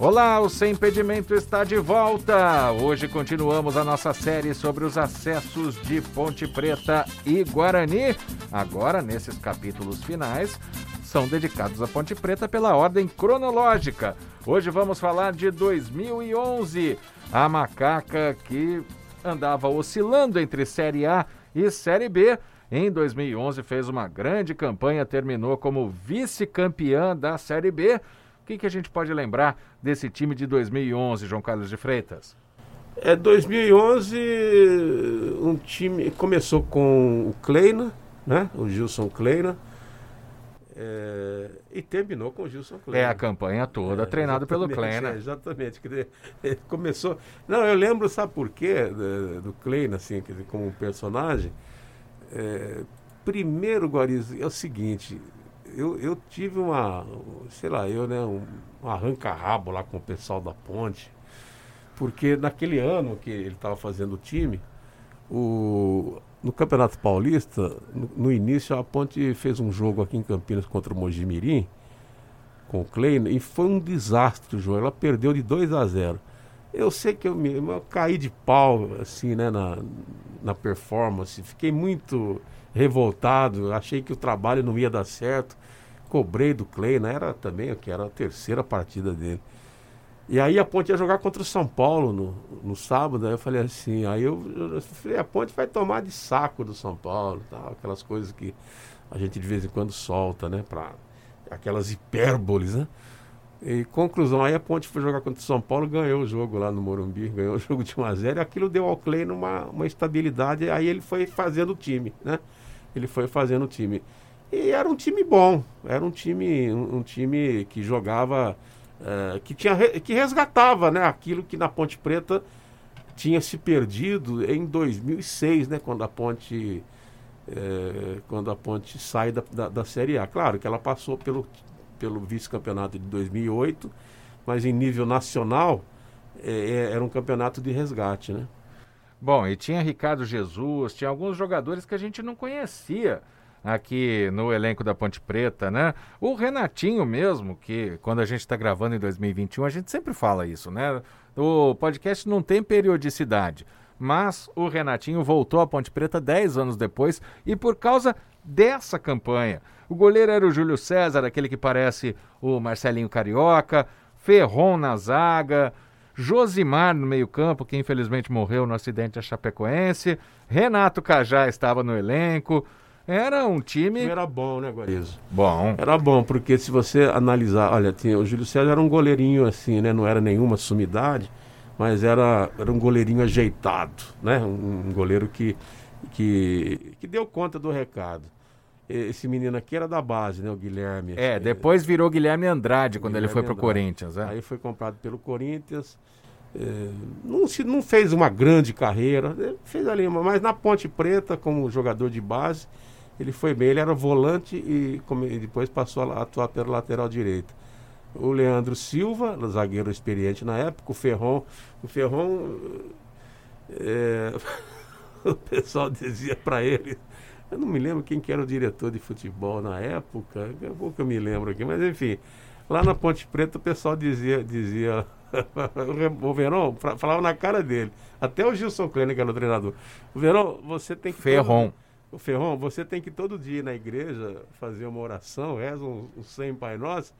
Olá, o Sem Impedimento está de volta. Hoje continuamos a nossa série sobre os acessos de Ponte Preta e Guarani. Agora, nesses capítulos finais, são dedicados à Ponte Preta pela ordem cronológica. Hoje vamos falar de 2011, a macaca que andava oscilando entre Série A e Série B. Em 2011 fez uma grande campanha, terminou como vice-campeã da Série B que, que a gente pode lembrar desse time de 2011, João Carlos de Freitas? É 2011, um time começou com o Kleina, né? O Gilson Kleina. É, e terminou com o Gilson Kleina. É a campanha toda é, treinado pelo Kleina. É, exatamente. começou. Não, eu lembro, sabe por quê? Do, do Kleina, assim, como personagem. É, primeiro, Guariz, é o seguinte: eu, eu tive uma, sei lá, eu, né, um, arranca-rabo lá com o pessoal da ponte, porque naquele ano que ele estava fazendo o time, o, no Campeonato Paulista, no, no, início a ponte fez um jogo aqui em Campinas contra o Mojimirim, com o Kleina, e foi um desastre o jogo, ela perdeu de 2 a 0 eu sei que eu, me, eu caí de pau, assim, né, na, na performance. Fiquei muito revoltado, achei que o trabalho não ia dar certo. Cobrei do Clay, né? Era também que era a terceira partida dele. E aí a Ponte ia jogar contra o São Paulo no, no sábado, aí eu falei assim, aí eu, eu falei, a Ponte vai tomar de saco do São Paulo, aquelas coisas que a gente de vez em quando solta, né? Pra, aquelas hipérboles, né? E conclusão, aí a Ponte foi jogar contra o São Paulo, ganhou o jogo lá no Morumbi, ganhou o jogo de 1x0, e aquilo deu ao Clay uma, uma estabilidade, aí ele foi fazendo o time, né? Ele foi fazendo o time. E era um time bom, era um time, um, um time que jogava, é, que, tinha, que resgatava né, aquilo que na Ponte Preta tinha se perdido em 2006, né, quando a Ponte, é, quando a Ponte sai da, da, da Série A. Claro que ela passou pelo, pelo vice-campeonato de 2008, mas em nível nacional é, era um campeonato de resgate, né? Bom, e tinha Ricardo Jesus, tinha alguns jogadores que a gente não conhecia aqui no elenco da Ponte Preta, né? O Renatinho mesmo, que quando a gente está gravando em 2021, a gente sempre fala isso, né? O podcast não tem periodicidade, mas o Renatinho voltou à Ponte Preta 10 anos depois e por causa dessa campanha. O goleiro era o Júlio César, aquele que parece o Marcelinho Carioca, Ferron na zaga, Josimar no meio-campo, que infelizmente morreu no acidente da Chapecoense, Renato Cajá estava no elenco. Era um time. Era bom, né, Guarizo? Bom. Era bom, porque se você analisar, olha, tinha, o Júlio César era um goleirinho assim, né? Não era nenhuma sumidade, mas era, era um goleirinho ajeitado, né? Um, um goleiro que, que, que deu conta do recado. Esse menino aqui era da base, né? O Guilherme. É, depois virou Guilherme Andrade quando Guilherme ele foi para o Corinthians. É? Aí foi comprado pelo Corinthians. É, não, se, não fez uma grande carreira, fez ali, mas na Ponte Preta, como jogador de base, ele foi bem, ele era volante e, como, e depois passou a atuar pela lateral direita. O Leandro Silva, zagueiro experiente na época, o Ferron. O Ferron. É, o pessoal dizia para ele. Eu não me lembro quem que era o diretor de futebol na época, a pouco eu me lembro aqui, mas enfim, lá na Ponte Preta o pessoal dizia, dizia o Verão falava na cara dele. Até o Gilson Kleiner, que era o treinador. O Verão, você tem que. Ferron. Todo... O Ferron, você tem que todo dia ir na igreja fazer uma oração, reza um, um 100 Pai Nosso,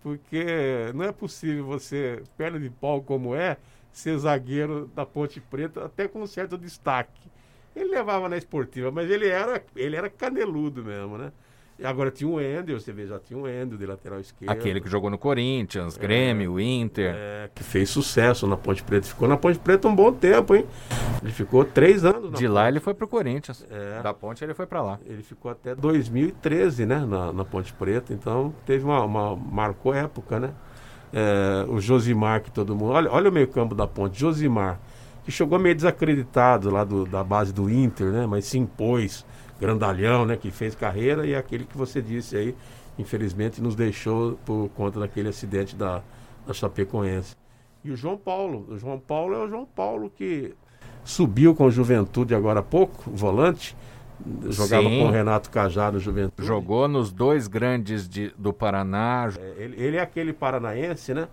porque não é possível você, perna de pau como é, ser zagueiro da Ponte Preta, até com um certo destaque. Ele levava na esportiva, mas ele era, ele era caneludo mesmo, né? E agora tinha o Ender, você vê, já tinha o Ender de lateral esquerdo. Aquele que jogou no Corinthians, é, Grêmio, Inter. É, que fez sucesso na Ponte Preta. Ficou na Ponte Preta um bom tempo, hein? Ele ficou três anos. de lá ele foi pro Corinthians. É. Da Ponte ele foi para lá. Ele ficou até 2013, né? Na, na Ponte Preta. Então teve uma, uma marcou época, né? É, o Josimar, que todo mundo. Olha, olha o meio-campo da Ponte. Josimar, chegou meio desacreditado lá do, da base do Inter, né? Mas se impôs grandalhão, né, que fez carreira, e aquele que você disse aí, infelizmente, nos deixou por conta daquele acidente da, da Chapecoense. E o João Paulo, o João Paulo é o João Paulo que subiu com o Juventude agora há pouco, volante, jogava Sim. com o Renato Cajá no Juventude. Jogou nos dois grandes de, do Paraná. É, ele, ele, é aquele paranaense, né?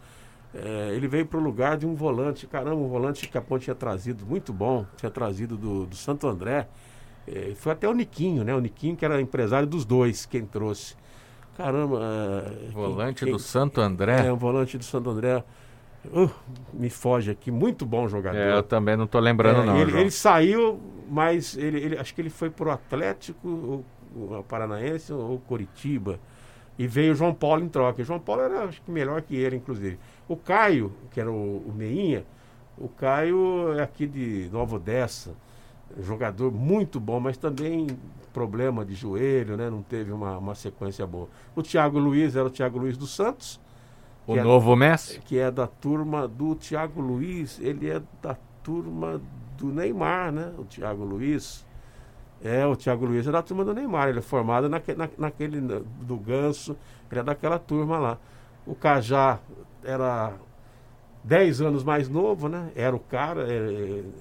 É, ele veio para o lugar de um volante, caramba, um volante que a Ponte tinha trazido, muito bom, tinha trazido do, do Santo André. É, foi até o Niquinho, né? O Niquinho que era empresário dos dois, quem trouxe. Caramba. É, volante quem, do Santo André? É, um volante do Santo André. Uh, me foge aqui, muito bom jogador. É, eu também não estou lembrando, é, não. Ele, ele, saiu, mas ele, ele, acho que ele foi pro Atlético, ou, ou Paranaense ou Coritiba. E veio o João Paulo em troca. O João Paulo era acho que melhor que ele, inclusive. O Caio, que era o, o Meinha, o Caio é aqui de Nova Odessa. Jogador muito bom, mas também problema de joelho, né? Não teve uma, uma sequência boa. O Thiago Luiz era o Thiago Luiz dos Santos. O novo é, Messi? Que é da turma do Thiago Luiz. Ele é da turma do Neymar, né? O Thiago Luiz. É, o Thiago Luiz é da turma do Neymar. Ele é formado naque, na, naquele do Ganso. Ele é daquela turma lá. O Cajá era 10 anos mais novo, né? Era o cara, era,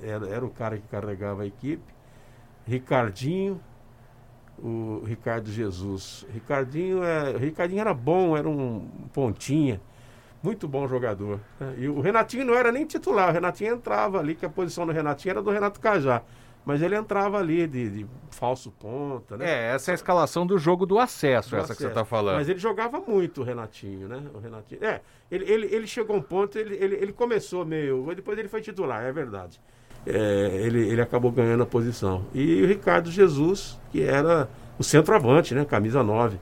era, era o cara que carregava a equipe. Ricardinho, o Ricardo Jesus. Ricardinho, é, Ricardinho era bom, era um pontinha. Muito bom jogador. Né? E o Renatinho não era nem titular, o Renatinho entrava ali, que a posição do Renatinho era do Renato Cajá. Mas ele entrava ali de, de, falso ponta, né? É, essa é a escalação do jogo do acesso, do essa acesso. que você está falando. Mas ele jogava muito o Renatinho, né? O Renatinho. É, ele, ele, ele chegou a um ponto, ele, ele, ele começou meio. Depois ele foi titular, é verdade. É, ele, ele acabou ganhando a posição. E o Ricardo Jesus, que era o centroavante, né? Camisa 9.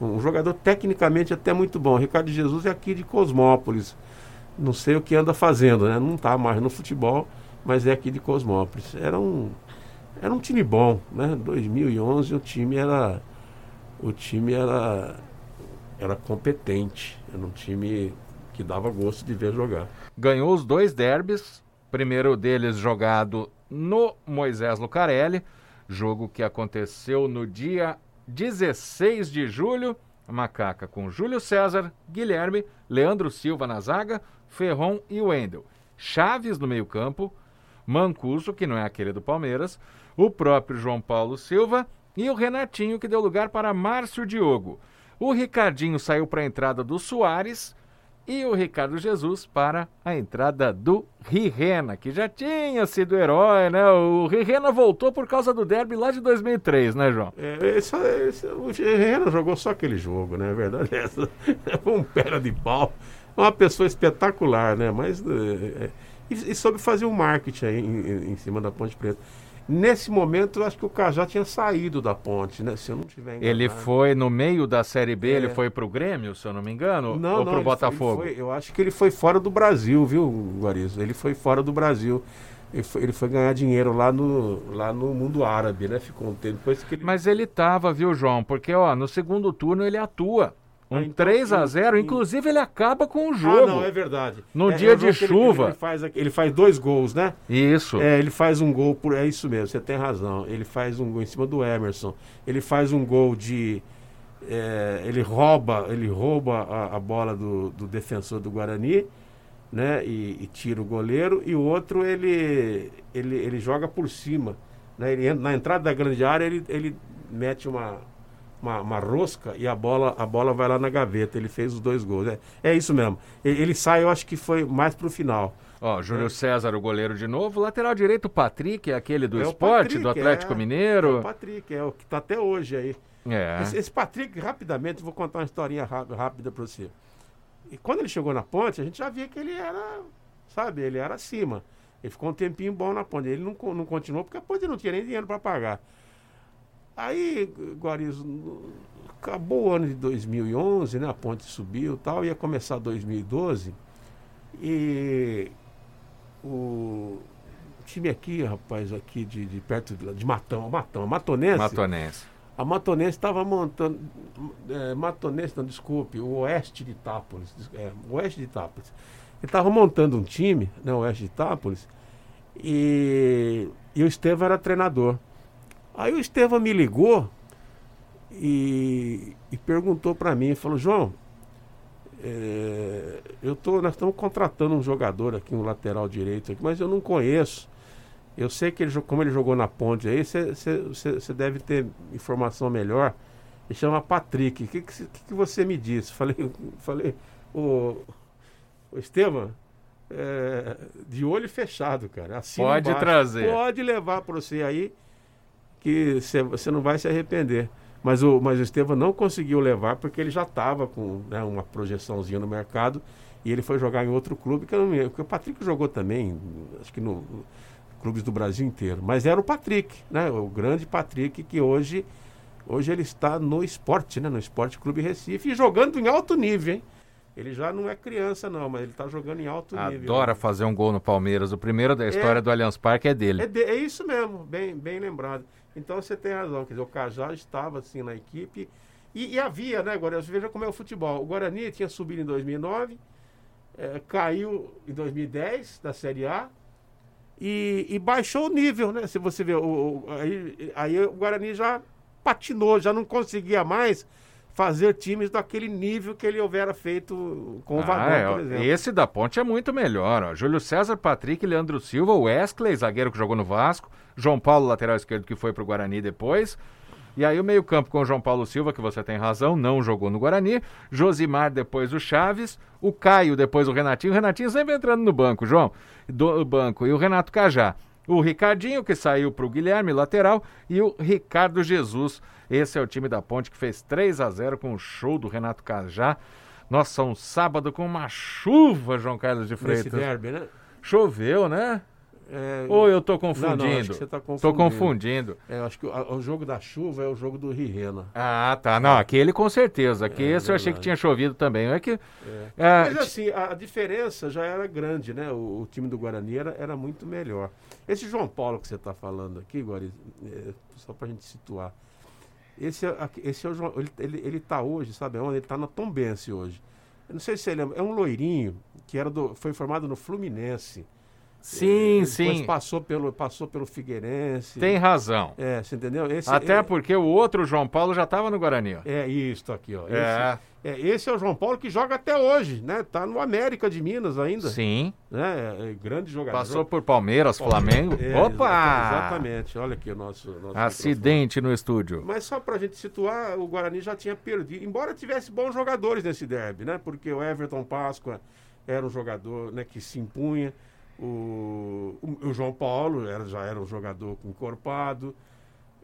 Um jogador tecnicamente até muito bom. O Ricardo Jesus é aqui de Cosmópolis. Não sei o que anda fazendo, né? Não está mais no futebol mas é aqui de Cosmópolis. Era um, era um time bom, né? 2011 o time era o time era era competente, era um time que dava gosto de ver jogar. Ganhou os dois derbys, primeiro deles jogado no Moisés Lucarelli, jogo que aconteceu no dia 16 de julho. Macaca com Júlio César, Guilherme, Leandro Silva na zaga, Ferron e Wendel. Chaves no meio-campo, Mancuso, que não é aquele do Palmeiras, o próprio João Paulo Silva e o Renatinho, que deu lugar para Márcio Diogo. O Ricardinho saiu para a entrada do Soares e o Ricardo Jesus para a entrada do Rirena, que já tinha sido herói, né? O Rirena voltou por causa do derby lá de 2003, né, João? É, esse, esse, o Rirena jogou só aquele jogo, né? Verdade é essa. Foi um pera de pau. Uma pessoa espetacular, né? Mas é, é e, e soube fazer um marketing aí em, em, cima da Ponte Preta. Nesse momento, eu acho que o Cajá tinha saído da ponte, né? Se eu não tiver enganado. Ele foi no meio da Série B, é. ele foi para o Grêmio, se eu não me engano? Não, ou para o Botafogo? Foi, eu acho que ele foi fora do Brasil, viu, Guarizo? Ele foi fora do Brasil. Ele foi, ele foi, ganhar dinheiro lá no, lá no mundo árabe, né? Ficou um tempo depois que ele... Mas ele tava, viu, João? Porque, ó, no segundo turno ele atua. Um ah, então, 3 a 0 inclusive ele acaba com o jogo. Ah, não, é verdade. No é, dia é de chuva. Ele, ele, faz, ele faz dois gols, né? Isso. É, ele faz um gol por. É isso mesmo, você tem razão. Ele faz um gol em cima do Emerson. Ele faz um gol de. É, ele rouba, ele rouba a, a bola do, do, defensor do Guarani, né? E, e, tira o goleiro. E o outro ele, ele, ele joga por cima. Né? Ele, na entrada da grande área, ele, ele mete uma uma, uma, rosca e a bola, a bola vai lá na gaveta. Ele fez os dois gols. É, é isso mesmo. Ele, ele sai, eu acho que foi mais pro final. Ó, Júlio é. César, o goleiro de novo. Lateral direito, Patrick, é aquele do é esporte, Patrick, do Atlético é, Mineiro. É o Patrick, é o que está até hoje aí. É. Esse, esse, Patrick, rapidamente, vou contar uma historinha rápida para você. E quando ele chegou na ponte, a gente já via que ele era, sabe, ele era acima. Ele ficou um tempinho bom na ponte. Ele não, não continuou porque a ponte não tinha nem dinheiro para pagar. Aí, Guarizo, acabou o ano de 2011, né? A ponte subiu e tal, ia começar 2012. E o time aqui, rapaz, aqui de, de perto de, de Matão, Matão, Matonense. Matonense. A Matonense estava montando. É, Matonense, não, desculpe, o Oeste de Itápolis. É, Oeste de Itápolis. Ele estava montando um time, né, o Oeste de Itápolis, e, e o Estevam era treinador. Aí o Estevam me ligou e, e perguntou para mim, falou, João, é, eu tô, nós estamos contratando um jogador aqui, um lateral direito aqui, mas eu não conheço. Eu sei que ele, como ele jogou na ponte aí, você deve ter informação melhor. Ele chama Patrick. O que, que, que, você me disse? Falei, falei, o, o Estevam, é, de olho fechado, cara. Assim pode trazer. Pode levar para você aí, que você não vai se arrepender. Mas o, mas o Estevam não conseguiu levar porque ele já estava com né, uma projeçãozinha no mercado e ele foi jogar em outro clube que eu lembro. o Patrick jogou também, acho que no clubes do Brasil inteiro. Mas era o Patrick, né? O grande Patrick que hoje hoje ele está no esporte, né? No Esporte Clube Recife e jogando em alto nível, hein? Ele já não é criança, não, mas ele está jogando em alto Adora nível. Adora fazer um gol no Palmeiras. O primeiro da história é, do Allianz Parque é dele. É, de, é, isso mesmo, bem, bem lembrado. Então você tem razão. Quer dizer, o Cajá estava assim na equipe. E, e havia, né, agora Veja como é o futebol. O Guarani tinha subido em 2009, é, caiu em 2010 da Série A e, e, baixou o nível, né? Se você ver, o, o, aí, aí o Guarani já patinou, já não conseguia mais fazer times daquele nível que ele houvera feito com o ah, é, por exemplo. Esse da Ponte é muito melhor. Ó. Júlio César, Patrick, Leandro Silva, Wesley, zagueiro que jogou no Vasco, João Paulo, lateral esquerdo que foi para o Guarani depois. E aí o meio-campo com o João Paulo Silva, que você tem razão, não jogou no Guarani. Josimar, depois o Chaves. O Caio, depois o Renatinho. O Renatinho sempre entrando no banco, João. Do banco. E o Renato Cajá. O Ricardinho, que saiu para o Guilherme, lateral. E o Ricardo Jesus. Esse é o time da Ponte que fez 3 a 0 com o show do Renato Cajá. Nossa, um sábado com uma chuva, João Carlos de Freitas. Nesse derby, né? Choveu, né? É... Ou eu estou confundindo? Não, não, você tá confundindo. Tô confundindo. É, acho que o, o, jogo da chuva é o jogo do Rirena. Ah, tá. Não, aquele com certeza. Aqui é, esse verdade. eu achei que tinha chovido também. É que, é. É, Mas assim, a, a, diferença já era grande, né? O, o, time do Guarani era, era muito melhor. Esse João Paulo que você está falando aqui, Guari, é, só para a gente situar. Esse, é, esse é o João, ele, ele, ele tá hoje, sabe onde? Ele está na Tombense hoje. Eu não sei se você lembra, é um loirinho que era do, foi formado no Fluminense. Sim, é, sim. passou pelo, passou pelo Figueirense. Tem razão. É, você entendeu? Esse, Até é, porque o outro João Paulo já estava no Guarani. Ó. É, isso aqui, ó. É. Esse, é. Esse é o João Paulo que joga até hoje, né? Tá no América de Minas ainda. Sim. Né? É, é grande jogador. Passou por Palmeiras, Flamengo. É, Opa! Exatamente. Olha aqui o nosso. nosso Acidente microfone. no estúdio. Mas só pra gente situar, o Guarani já tinha perdido. Embora tivesse bons jogadores nesse derby, né? Porque o Everton Páscoa era um jogador né, que se impunha. O, o, João Paulo era, já era um jogador encorpado.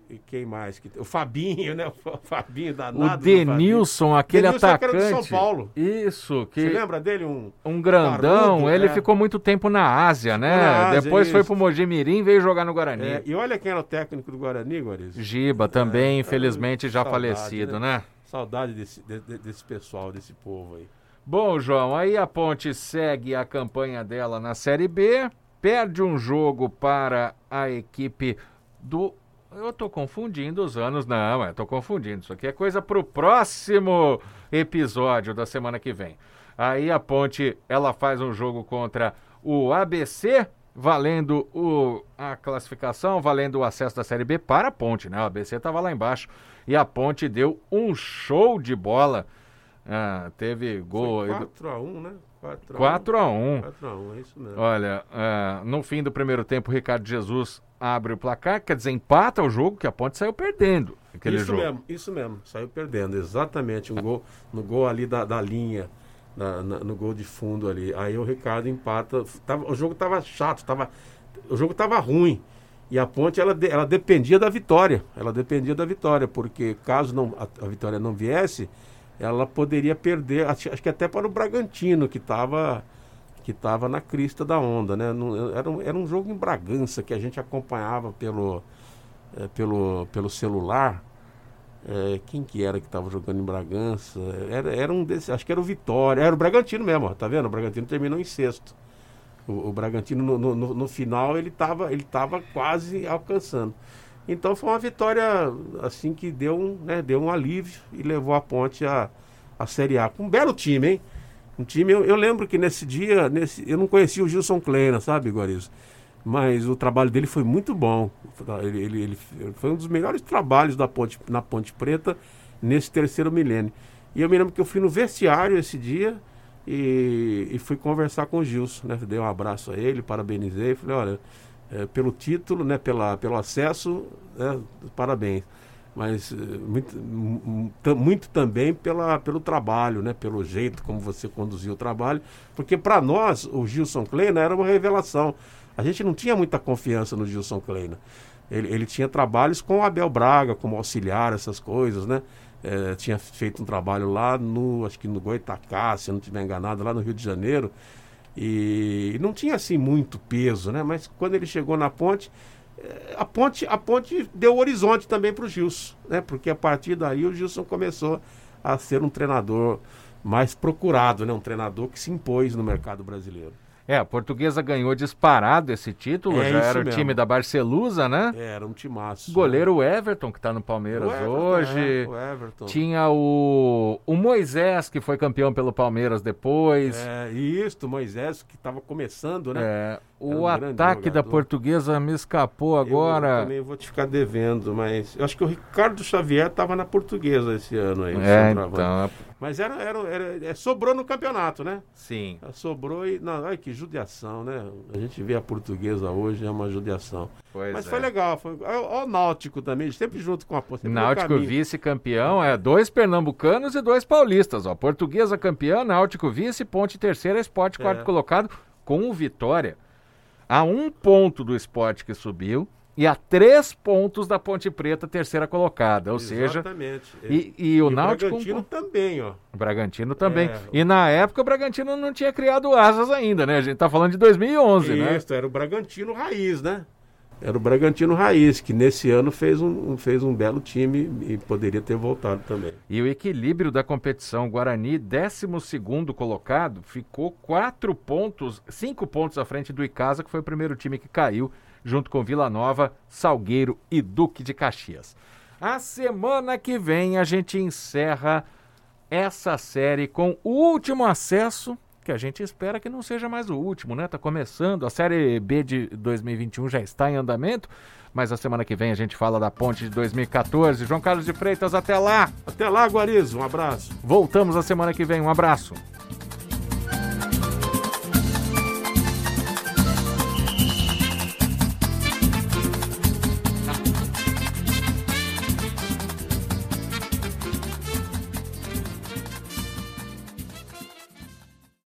E quem mais? Que, o Fabinho, né? O Fabinho danado. O Denilson, aquele Denilson atacante. Que era de São Paulo. Isso. Que... Você lembra dele? Um, um grandão. Parudo, ele é. ficou muito tempo na Ásia, né? Na Ásia, Depois isso. foi pro Mojimirim e veio jogar no Guarani. É, e olha quem era o técnico do Guarani, Guariz. Giba, também, é, infelizmente, já saudade, falecido, né? né? Saudade desse, de, desse pessoal, desse povo aí. Bom, João, aí a Ponte segue a campanha dela na Série B, perde um jogo para a equipe do. Eu tô confundindo os anos, não, eu tô confundindo. Isso aqui é coisa para o próximo episódio da semana que vem. Aí a Ponte, ela faz um jogo contra o ABC, valendo o, a classificação, valendo o acesso da Série B para a Ponte, né? O ABC estava lá embaixo e a Ponte deu um show de bola ah, teve gol. 4x1, né? 4x1. 4x1, é isso mesmo. Olha, ah, no fim do primeiro tempo, o Ricardo Jesus abre o placar, quer dizer, empata o jogo, que a Ponte saiu perdendo. Aquele isso jogo. mesmo, isso mesmo, saiu perdendo, exatamente. Um gol, no gol ali da, da linha, na, na, no gol de fundo ali. Aí o Ricardo empata. Tava, o jogo tava chato, tava, o jogo tava ruim. E a Ponte, ela, ela dependia da vitória. Ela dependia da vitória, porque caso não, a, a vitória não viesse ela poderia perder, acho, acho que até para o Bragantino, que estava que estava na crista da onda, né? Era um, era um jogo em Bragança que a gente acompanhava pelo, é, pelo, pelo celular. É, quem que era que estava jogando em Bragança? Era, era um desses, acho que era o Vitória, era o Bragantino mesmo, tá vendo? O Bragantino terminou em sexto. O, o Bragantino no, no, no, final ele estava ele tava quase alcançando. Então foi uma vitória assim que deu um, né, deu um alívio e levou a ponte à, à Série A. Com um belo time, hein? Um time, eu, eu, lembro que nesse dia, nesse, eu não conhecia o Gilson Kleina, sabe, Guarizo? Mas o trabalho dele foi muito bom. Ele, ele, ele, foi um dos melhores trabalhos da ponte, na Ponte Preta nesse terceiro milênio. E eu me lembro que eu fui no vestiário esse dia e, e fui conversar com o Gilson, né? Dei um abraço a ele, parabenizei, falei, olha, é, pelo título, né, pela, pelo acesso, né, parabéns. mas eh, muito, muito também pela, pelo trabalho, né? pelo jeito como você conduziu o trabalho, porque para nós o Gilson Kleina era uma revelação. A gente não tinha muita confiança no Gilson Kleina. Ele, ele tinha trabalhos com o Abel Braga, como auxiliar, essas coisas, né? É, tinha feito um trabalho lá no, acho que no Goitacá, se eu não estiver enganado, lá no Rio de Janeiro. E não tinha assim muito peso, né? Mas quando ele chegou na ponte, é, a ponte, a ponte deu horizonte também para o Gilson, né? Porque a partir daí o Gilson começou a ser um treinador mais procurado, né? Um treinador que se impôs no mercado brasileiro. É, a portuguesa ganhou disparado esse título, é já era mesmo. o time da Barcelusa, né? É, era um timaço. Goleiro né? Everton, que está no Palmeiras o hoje. É, o Everton. Tinha o, o Moisés, que foi campeão pelo Palmeiras depois. É, isso, Moisés, que estava começando, né? É, o um ataque da portuguesa me escapou agora. Eu, também vou te ficar devendo, mas eu acho que o Ricardo Xavier estava na portuguesa esse ano aí. É, então. Mas era, era, era, é, sobrou no campeonato, né? Sim. Sobrou e. Não, ai, que judiação, né? A gente vê a portuguesa hoje, é uma judiação. Pois Mas é. foi legal. Foi, ó, o Náutico também, sempre junto com a Náutico vice-campeão, é dois pernambucanos e dois paulistas. Ó. Portuguesa campeã, Náutico vice, Ponte terceira, Esporte quarto é. colocado, com o Vitória a um ponto do esporte que subiu e a três pontos da Ponte Preta, terceira colocada. Ou Exatamente. seja, e, e o e Náutico. O Bragantino também, ó. O Bragantino também. É, e na época o Bragantino não tinha criado asas ainda, né? A gente tá falando de 2011, Isso, né? Isso, era o Bragantino raiz, né? Era o Bragantino Raiz, que nesse ano fez um, fez um belo time e poderia ter voltado também. E o equilíbrio da competição, Guarani, 12 colocado, ficou quatro pontos, cinco pontos à frente do Icasa, que foi o primeiro time que caiu, junto com Vila Nova, Salgueiro e Duque de Caxias. A semana que vem a gente encerra essa série com o último acesso que a gente espera que não seja mais o último, né? Tá começando, a Série B de 2021 já está em andamento, mas a semana que vem a gente fala da ponte de 2014. João Carlos de Freitas, até lá! Até lá, Guarizo, um abraço. Voltamos a semana que vem, um abraço.